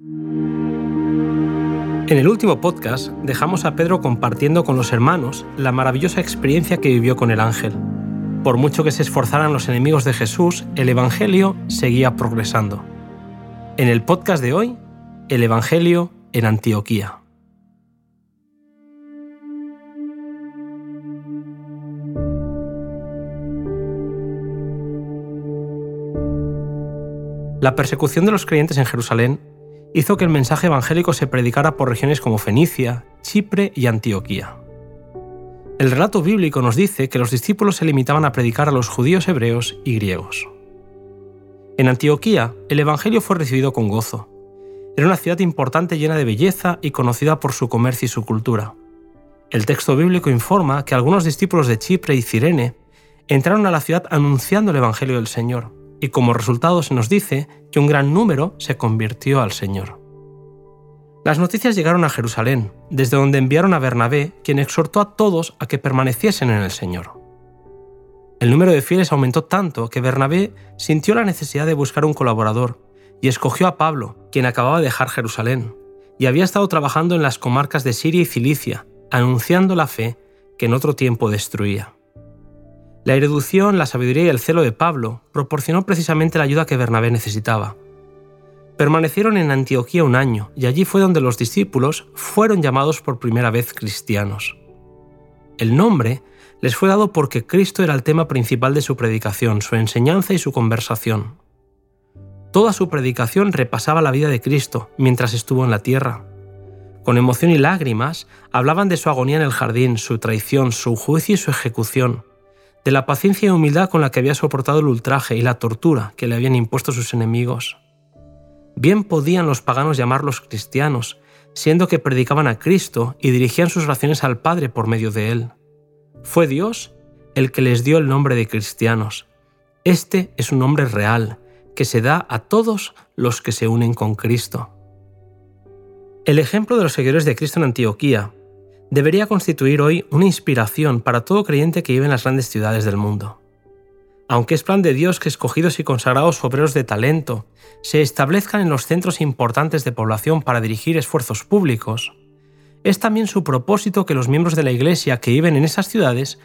En el último podcast dejamos a Pedro compartiendo con los hermanos la maravillosa experiencia que vivió con el ángel. Por mucho que se esforzaran los enemigos de Jesús, el Evangelio seguía progresando. En el podcast de hoy, el Evangelio en Antioquía. La persecución de los creyentes en Jerusalén hizo que el mensaje evangélico se predicara por regiones como Fenicia, Chipre y Antioquía. El relato bíblico nos dice que los discípulos se limitaban a predicar a los judíos hebreos y griegos. En Antioquía, el Evangelio fue recibido con gozo. Era una ciudad importante llena de belleza y conocida por su comercio y su cultura. El texto bíblico informa que algunos discípulos de Chipre y Cirene entraron a la ciudad anunciando el Evangelio del Señor y como resultado se nos dice que un gran número se convirtió al Señor. Las noticias llegaron a Jerusalén, desde donde enviaron a Bernabé, quien exhortó a todos a que permaneciesen en el Señor. El número de fieles aumentó tanto que Bernabé sintió la necesidad de buscar un colaborador y escogió a Pablo, quien acababa de dejar Jerusalén, y había estado trabajando en las comarcas de Siria y Cilicia, anunciando la fe que en otro tiempo destruía. La erudición, la sabiduría y el celo de Pablo proporcionó precisamente la ayuda que Bernabé necesitaba. Permanecieron en Antioquía un año y allí fue donde los discípulos fueron llamados por primera vez cristianos. El nombre les fue dado porque Cristo era el tema principal de su predicación, su enseñanza y su conversación. Toda su predicación repasaba la vida de Cristo mientras estuvo en la tierra. Con emoción y lágrimas hablaban de su agonía en el jardín, su traición, su juicio y su ejecución, de la paciencia y humildad con la que había soportado el ultraje y la tortura que le habían impuesto sus enemigos. Bien podían los paganos llamarlos cristianos, siendo que predicaban a Cristo y dirigían sus oraciones al Padre por medio de él. Fue Dios el que les dio el nombre de cristianos. Este es un nombre real, que se da a todos los que se unen con Cristo. El ejemplo de los seguidores de Cristo en Antioquía debería constituir hoy una inspiración para todo creyente que vive en las grandes ciudades del mundo. Aunque es plan de Dios que escogidos y consagrados obreros de talento se establezcan en los centros importantes de población para dirigir esfuerzos públicos, es también su propósito que los miembros de la Iglesia que viven en esas ciudades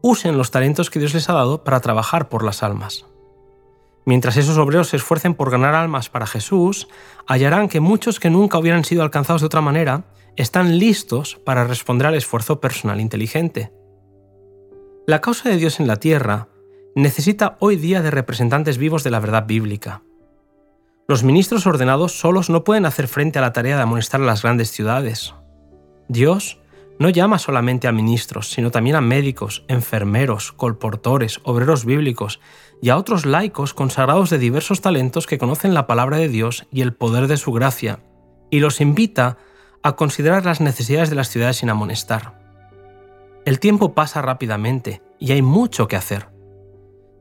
usen los talentos que Dios les ha dado para trabajar por las almas. Mientras esos obreros se esfuercen por ganar almas para Jesús, hallarán que muchos que nunca hubieran sido alcanzados de otra manera están listos para responder al esfuerzo personal inteligente. La causa de Dios en la tierra necesita hoy día de representantes vivos de la verdad bíblica. Los ministros ordenados solos no pueden hacer frente a la tarea de amonestar a las grandes ciudades. Dios no llama solamente a ministros, sino también a médicos, enfermeros, colportores, obreros bíblicos y a otros laicos consagrados de diversos talentos que conocen la palabra de Dios y el poder de su gracia, y los invita a considerar las necesidades de las ciudades sin amonestar. El tiempo pasa rápidamente y hay mucho que hacer.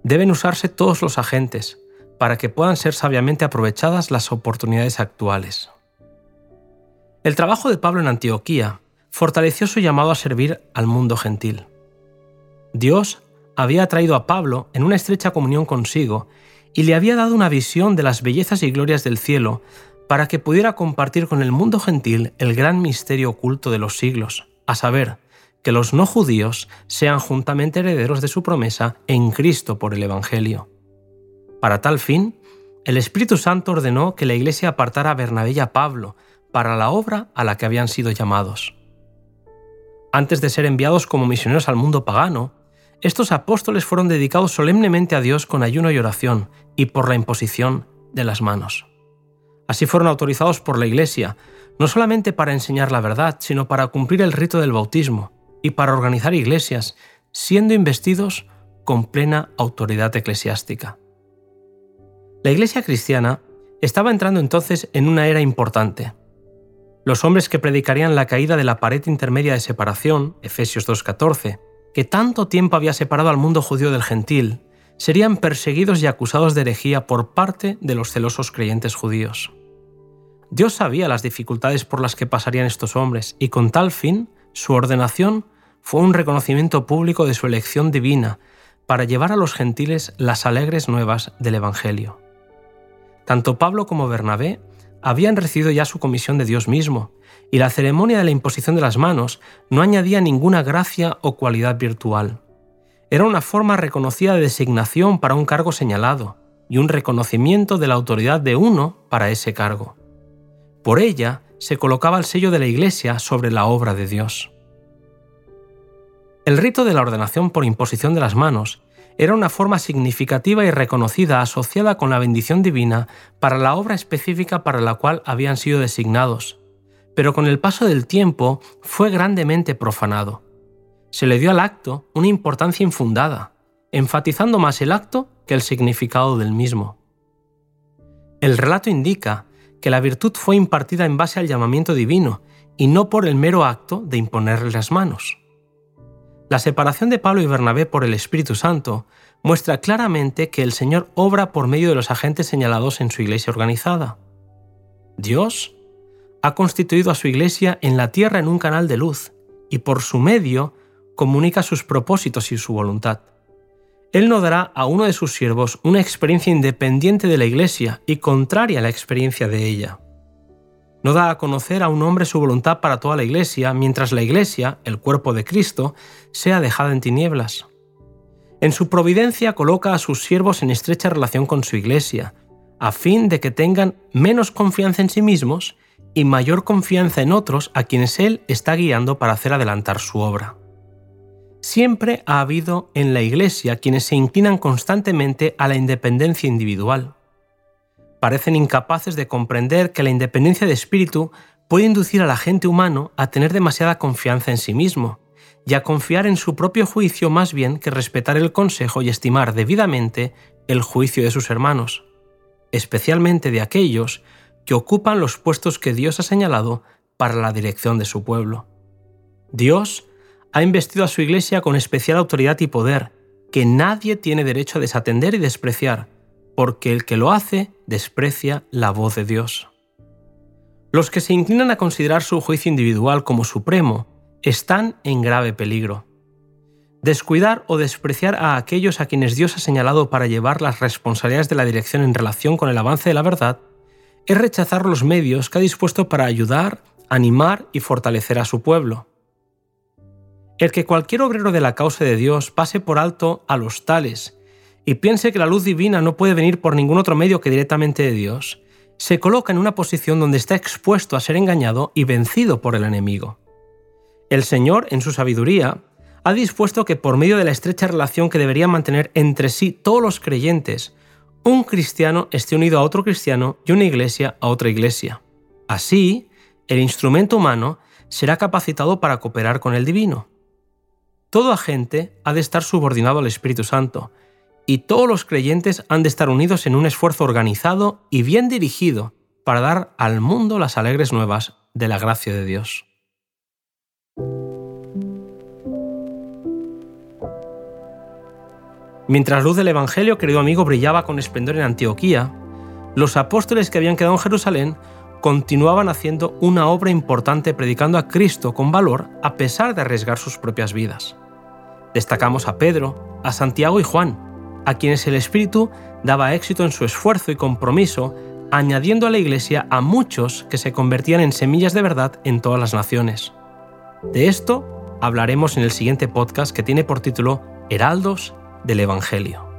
Deben usarse todos los agentes para que puedan ser sabiamente aprovechadas las oportunidades actuales. El trabajo de Pablo en Antioquía fortaleció su llamado a servir al mundo gentil. Dios había traído a Pablo en una estrecha comunión consigo y le había dado una visión de las bellezas y glorias del cielo para que pudiera compartir con el mundo gentil el gran misterio oculto de los siglos, a saber, que los no judíos sean juntamente herederos de su promesa en Cristo por el Evangelio. Para tal fin, el Espíritu Santo ordenó que la Iglesia apartara a Bernabé y a Pablo para la obra a la que habían sido llamados. Antes de ser enviados como misioneros al mundo pagano, estos apóstoles fueron dedicados solemnemente a Dios con ayuno y oración y por la imposición de las manos. Así fueron autorizados por la Iglesia, no solamente para enseñar la verdad, sino para cumplir el rito del bautismo y para organizar iglesias, siendo investidos con plena autoridad eclesiástica. La Iglesia cristiana estaba entrando entonces en una era importante. Los hombres que predicarían la caída de la pared intermedia de separación, Efesios 2.14, que tanto tiempo había separado al mundo judío del gentil, serían perseguidos y acusados de herejía por parte de los celosos creyentes judíos. Dios sabía las dificultades por las que pasarían estos hombres y con tal fin su ordenación fue un reconocimiento público de su elección divina para llevar a los gentiles las alegres nuevas del Evangelio. Tanto Pablo como Bernabé habían recibido ya su comisión de Dios mismo, y la ceremonia de la imposición de las manos no añadía ninguna gracia o cualidad virtual. Era una forma reconocida de designación para un cargo señalado y un reconocimiento de la autoridad de uno para ese cargo. Por ella se colocaba el sello de la Iglesia sobre la obra de Dios. El rito de la ordenación por imposición de las manos era una forma significativa y reconocida asociada con la bendición divina para la obra específica para la cual habían sido designados, pero con el paso del tiempo fue grandemente profanado. Se le dio al acto una importancia infundada, enfatizando más el acto que el significado del mismo. El relato indica que la virtud fue impartida en base al llamamiento divino y no por el mero acto de imponerle las manos. La separación de Pablo y Bernabé por el Espíritu Santo muestra claramente que el Señor obra por medio de los agentes señalados en su iglesia organizada. Dios ha constituido a su iglesia en la tierra en un canal de luz y por su medio comunica sus propósitos y su voluntad. Él no dará a uno de sus siervos una experiencia independiente de la iglesia y contraria a la experiencia de ella. No da a conocer a un hombre su voluntad para toda la iglesia, mientras la iglesia, el cuerpo de Cristo, sea dejada en tinieblas. En su providencia coloca a sus siervos en estrecha relación con su iglesia, a fin de que tengan menos confianza en sí mismos y mayor confianza en otros a quienes Él está guiando para hacer adelantar su obra. Siempre ha habido en la Iglesia quienes se inclinan constantemente a la independencia individual. Parecen incapaces de comprender que la independencia de espíritu puede inducir al agente humano a tener demasiada confianza en sí mismo y a confiar en su propio juicio más bien que respetar el consejo y estimar debidamente el juicio de sus hermanos, especialmente de aquellos que ocupan los puestos que Dios ha señalado para la dirección de su pueblo. Dios ha investido a su iglesia con especial autoridad y poder, que nadie tiene derecho a desatender y despreciar, porque el que lo hace desprecia la voz de Dios. Los que se inclinan a considerar su juicio individual como supremo están en grave peligro. Descuidar o despreciar a aquellos a quienes Dios ha señalado para llevar las responsabilidades de la dirección en relación con el avance de la verdad es rechazar los medios que ha dispuesto para ayudar, animar y fortalecer a su pueblo. El que cualquier obrero de la causa de Dios pase por alto a los tales y piense que la luz divina no puede venir por ningún otro medio que directamente de Dios, se coloca en una posición donde está expuesto a ser engañado y vencido por el enemigo. El Señor, en su sabiduría, ha dispuesto que por medio de la estrecha relación que deberían mantener entre sí todos los creyentes, un cristiano esté unido a otro cristiano y una iglesia a otra iglesia. Así, el instrumento humano será capacitado para cooperar con el divino. Todo agente ha de estar subordinado al Espíritu Santo, y todos los creyentes han de estar unidos en un esfuerzo organizado y bien dirigido para dar al mundo las alegres nuevas de la gracia de Dios. Mientras luz del Evangelio, querido amigo, brillaba con esplendor en Antioquía, los apóstoles que habían quedado en Jerusalén continuaban haciendo una obra importante predicando a Cristo con valor a pesar de arriesgar sus propias vidas. Destacamos a Pedro, a Santiago y Juan, a quienes el Espíritu daba éxito en su esfuerzo y compromiso, añadiendo a la Iglesia a muchos que se convertían en semillas de verdad en todas las naciones. De esto hablaremos en el siguiente podcast que tiene por título Heraldos del Evangelio.